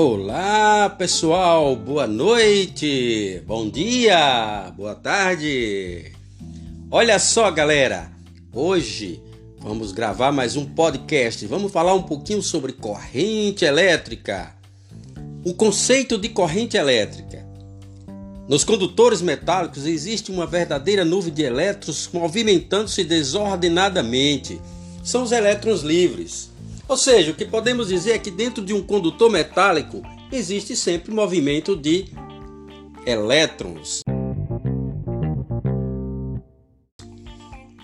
Olá, pessoal. Boa noite. Bom dia. Boa tarde. Olha só, galera. Hoje vamos gravar mais um podcast. Vamos falar um pouquinho sobre corrente elétrica. O conceito de corrente elétrica. Nos condutores metálicos existe uma verdadeira nuvem de elétrons movimentando-se desordenadamente. São os elétrons livres. Ou seja, o que podemos dizer é que dentro de um condutor metálico existe sempre movimento de elétrons.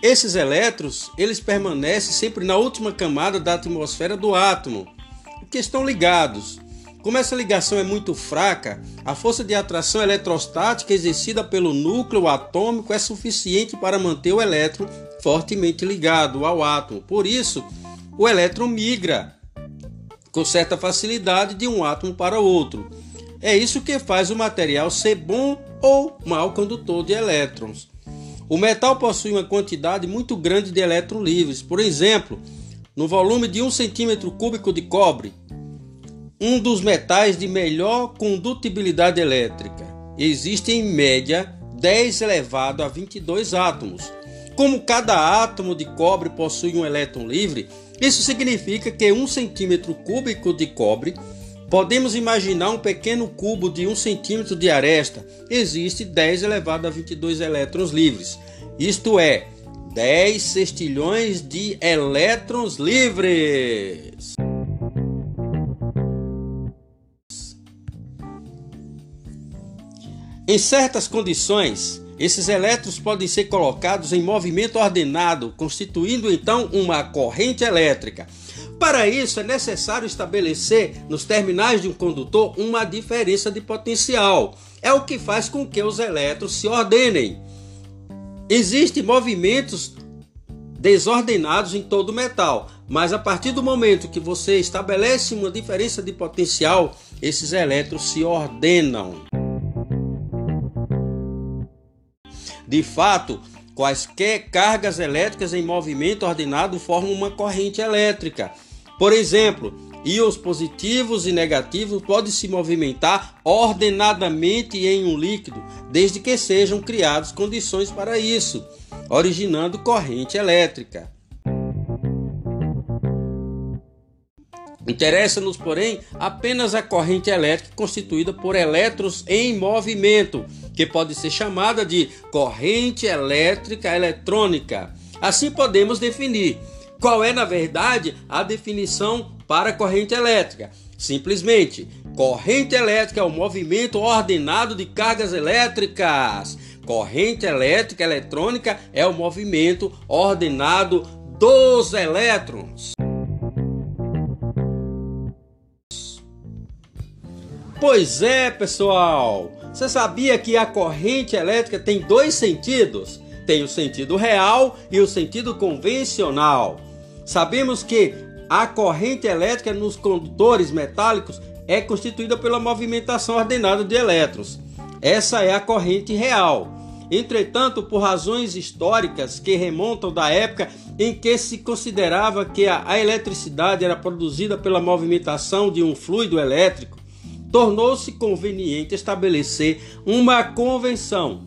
Esses elétrons, eles permanecem sempre na última camada da atmosfera do átomo, porque estão ligados. Como essa ligação é muito fraca, a força de atração eletrostática exercida pelo núcleo atômico é suficiente para manter o elétron fortemente ligado ao átomo. Por isso, o elétron migra com certa facilidade de um átomo para outro. É isso que faz o material ser bom ou mau condutor de elétrons. O metal possui uma quantidade muito grande de elétrons livres. Por exemplo, no volume de 1 centímetro cúbico de cobre, um dos metais de melhor condutibilidade elétrica. Existe em média 10 elevado a 22 átomos. Como cada átomo de cobre possui um elétron livre, isso significa que um centímetro cúbico de cobre podemos imaginar um pequeno cubo de um centímetro de aresta. Existe 10 elevado a 22 elétrons livres. Isto é, 10 sextilhões de elétrons livres. Em certas condições, esses elétrons podem ser colocados em movimento ordenado, constituindo então uma corrente elétrica. Para isso, é necessário estabelecer nos terminais de um condutor uma diferença de potencial. É o que faz com que os elétrons se ordenem. Existem movimentos desordenados em todo metal, mas a partir do momento que você estabelece uma diferença de potencial, esses elétrons se ordenam. De fato, quaisquer cargas elétricas em movimento ordenado formam uma corrente elétrica. Por exemplo, íons positivos e negativos podem se movimentar ordenadamente em um líquido, desde que sejam criadas condições para isso, originando corrente elétrica. Interessa-nos, porém, apenas a corrente elétrica constituída por elétrons em movimento, que pode ser chamada de corrente elétrica eletrônica. Assim podemos definir. Qual é, na verdade, a definição para corrente elétrica? Simplesmente, corrente elétrica é o movimento ordenado de cargas elétricas. Corrente elétrica eletrônica é o movimento ordenado dos elétrons. Pois é, pessoal! Você sabia que a corrente elétrica tem dois sentidos? Tem o sentido real e o sentido convencional. Sabemos que a corrente elétrica nos condutores metálicos é constituída pela movimentação ordenada de elétrons. Essa é a corrente real. Entretanto, por razões históricas que remontam da época em que se considerava que a eletricidade era produzida pela movimentação de um fluido elétrico, tornou-se conveniente estabelecer uma convenção.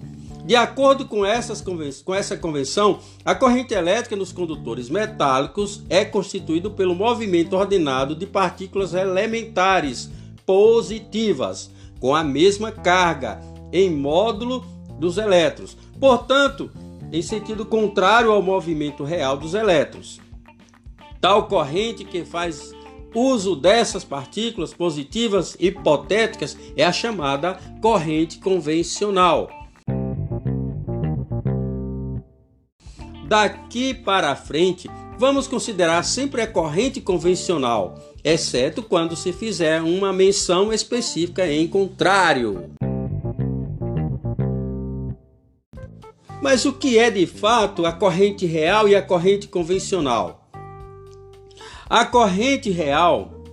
De acordo com, essas com essa convenção, a corrente elétrica nos condutores metálicos é constituída pelo movimento ordenado de partículas elementares positivas com a mesma carga em módulo dos elétrons. Portanto, em sentido contrário ao movimento real dos elétrons. Tal corrente que faz uso dessas partículas positivas hipotéticas é a chamada corrente convencional. Daqui para frente, vamos considerar sempre a corrente convencional, exceto quando se fizer uma menção específica em contrário. Mas o que é de fato a corrente real e a corrente convencional? A corrente real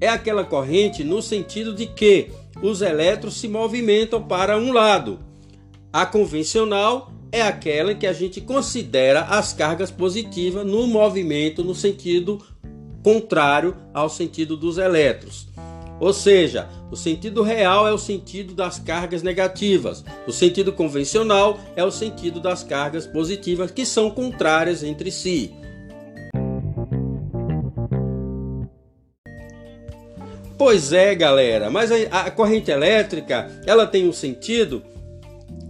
é aquela corrente no sentido de que os elétrons se movimentam para um lado. A convencional é aquela que a gente considera as cargas positivas no movimento no sentido contrário ao sentido dos elétrons. Ou seja, o sentido real é o sentido das cargas negativas, o sentido convencional é o sentido das cargas positivas, que são contrárias entre si. Pois é, galera, mas a, a corrente elétrica ela tem um sentido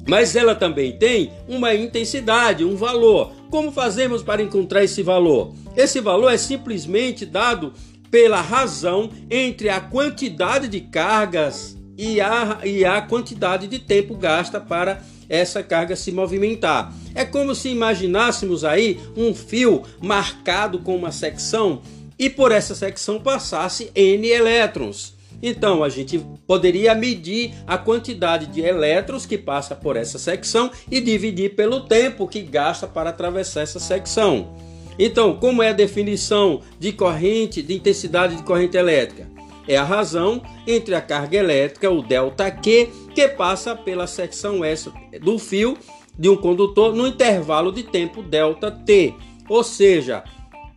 mas ela também tem uma intensidade, um valor. Como fazemos para encontrar esse valor? Esse valor é simplesmente dado pela razão entre a quantidade de cargas e a, e a quantidade de tempo gasta para essa carga se movimentar. É como se imaginássemos aí um fio marcado com uma secção e por essa secção passasse N elétrons. Então a gente poderia medir a quantidade de elétrons que passa por essa secção e dividir pelo tempo que gasta para atravessar essa secção. Então, como é a definição de corrente, de intensidade de corrente elétrica? É a razão entre a carga elétrica, o ΔQ, que passa pela secção S do fio de um condutor no intervalo de tempo ΔT. Ou seja,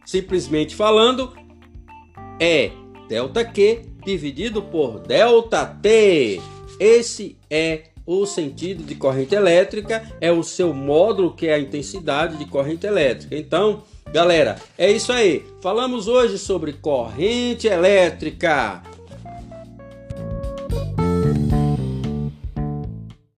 simplesmente falando, é ΔQ dividido por ΔT. Esse é o sentido de corrente elétrica, é o seu módulo que é a intensidade de corrente elétrica. Então, galera, é isso aí. Falamos hoje sobre corrente elétrica.